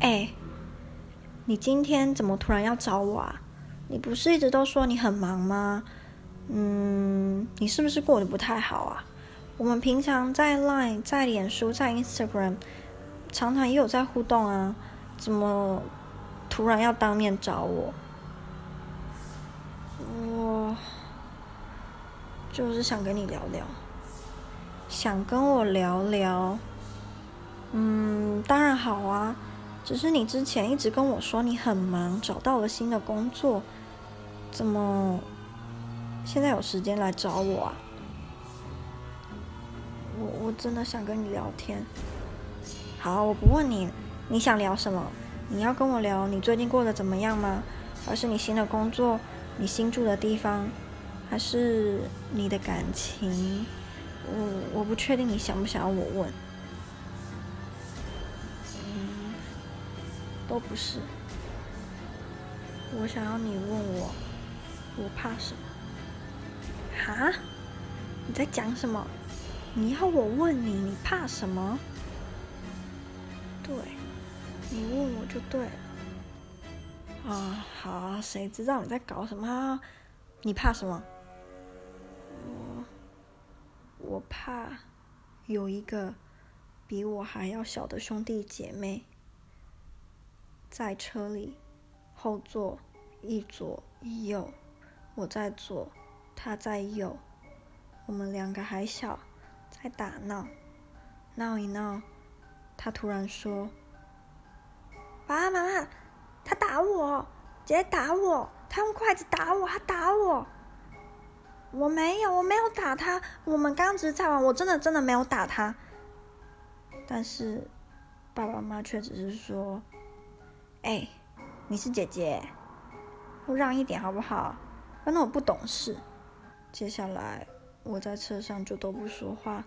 哎，你今天怎么突然要找我啊？你不是一直都说你很忙吗？嗯，你是不是过得不太好啊？我们平常在 Line、在脸书、在 Instagram，常常也有在互动啊，怎么突然要当面找我？我就是想跟你聊聊，想跟我聊聊。嗯，当然好啊，只是你之前一直跟我说你很忙，找到了新的工作，怎么现在有时间来找我啊？我我真的想跟你聊天。好，我不问你，你想聊什么？你要跟我聊你最近过得怎么样吗？还是你新的工作，你新住的地方，还是你的感情？我我不确定你想不想要我问。都不是，我想要你问我，我怕什么？哈？你在讲什么？你要我问你，你怕什么？对，你问我就对了。啊，好，谁知道你在搞什么？你怕什么？我，我怕有一个比我还要小的兄弟姐妹。在车里，后座一左一右，我在左，他在右，我们两个还小，在打闹，闹一闹，他突然说：“爸爸妈妈，他打我，姐姐打我，他用筷子打我，他打我。”我没有，我没有打他，我们刚只是在玩，我真的真的没有打他。但是爸爸妈妈却只是说。哎，你是姐姐，我让一点好不好？反正我不懂事。接下来我在车上就都不说话，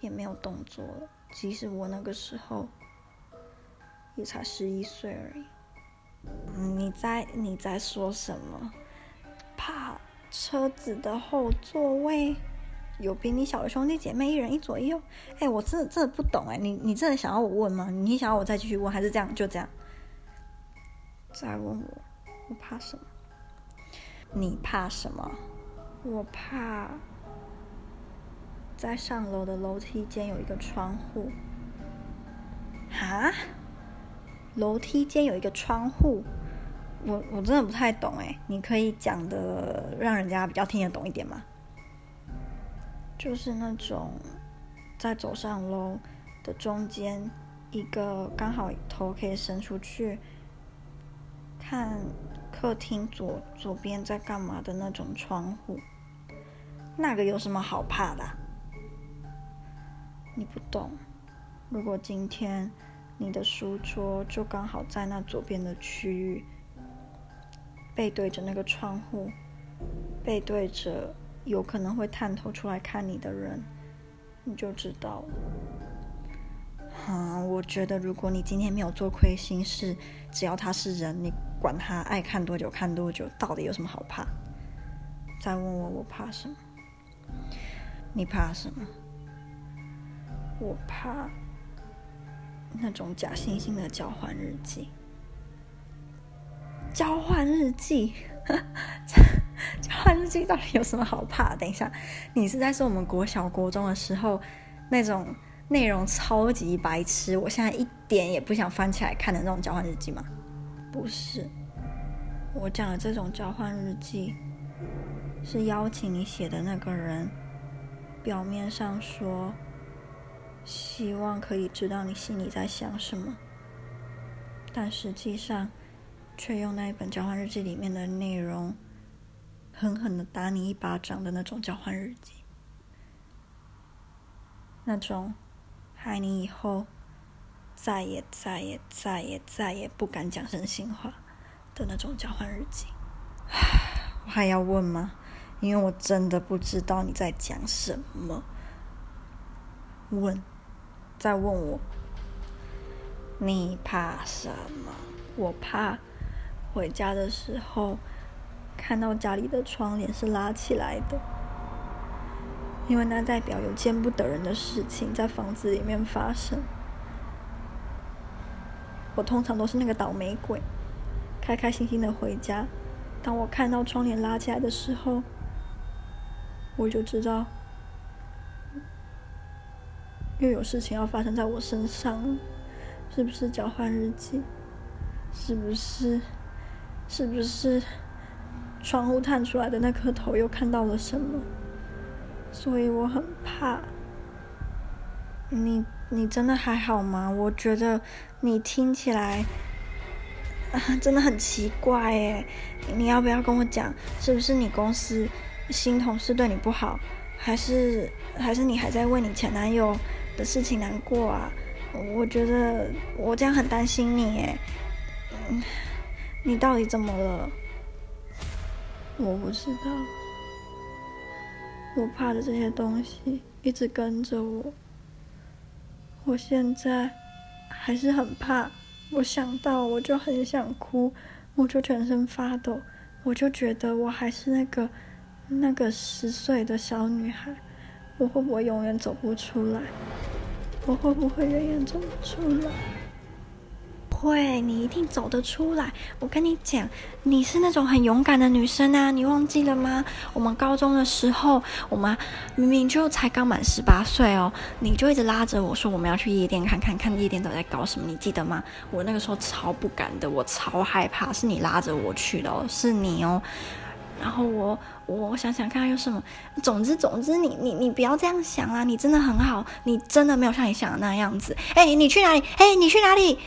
也没有动作了。即使我那个时候也才十一岁而已。你在你在说什么？怕车子的后座位有比你小的兄弟姐妹一人一左右？哎，我真的真的不懂哎，你你真的想要我问吗？你想要我再继续问，还是这样就这样？再问我，我怕什么？你怕什么？我怕在上楼的楼梯间有一个窗户。哈？楼梯间有一个窗户？我我真的不太懂哎，你可以讲的让人家比较听得懂一点吗？就是那种在走上楼的中间，一个刚好头可以伸出去。看客厅左左边在干嘛的那种窗户，那个有什么好怕的？你不懂。如果今天你的书桌就刚好在那左边的区域，背对着那个窗户，背对着有可能会探头出来看你的人，你就知道了。嗯，我觉得如果你今天没有做亏心事，只要他是人，你管他爱看多久看多久，到底有什么好怕？再问我，我怕什么？你怕什么？我怕那种假惺惺的交换日记。交换日记？交换日记到底有什么好怕？等一下，你是在说我们国小国中的时候那种？内容超级白痴，我现在一点也不想翻起来看的那种交换日记吗？不是，我讲的这种交换日记，是邀请你写的那个人，表面上说希望可以知道你心里在想什么，但实际上却用那一本交换日记里面的内容，狠狠的打你一巴掌的那种交换日记，那种。爱你以后再也再也再也再也不敢讲真心话的那种交换日记，我还要问吗？因为我真的不知道你在讲什么。问，再问我，你怕什么？我怕回家的时候看到家里的窗帘是拉起来的。因为那代表有见不得人的事情在房子里面发生。我通常都是那个倒霉鬼，开开心心的回家。当我看到窗帘拉起来的时候，我就知道又有事情要发生在我身上了，是不是交换日记？是不是？是不是窗户探出来的那颗头又看到了什么？所以我很怕。你你真的还好吗？我觉得你听起来。啊，真的很奇怪诶，你要不要跟我讲，是不是你公司新同事对你不好，还是还是你还在为你前男友的事情难过啊？我觉得我这样很担心你诶，嗯，你到底怎么了？我不知道，我怕的这些东西一直跟着我，我现在还是很怕。我想到我就很想哭，我就全身发抖，我就觉得我还是那个那个十岁的小女孩，我会不会永远走不出来？我会不会永远走不出来？会，你一定走得出来。我跟你讲，你是那种很勇敢的女生啊，你忘记了吗？我们高中的时候，我们明明就才刚满十八岁哦，你就一直拉着我说我们要去夜店看看，看夜店都在搞什么，你记得吗？我那个时候超不敢的，我超害怕，是你拉着我去的哦，是你哦。然后我我想想看有什么，总之总之你你你不要这样想啊，你真的很好，你真的没有像你想的那样子。哎，你去哪里？哎，你去哪里？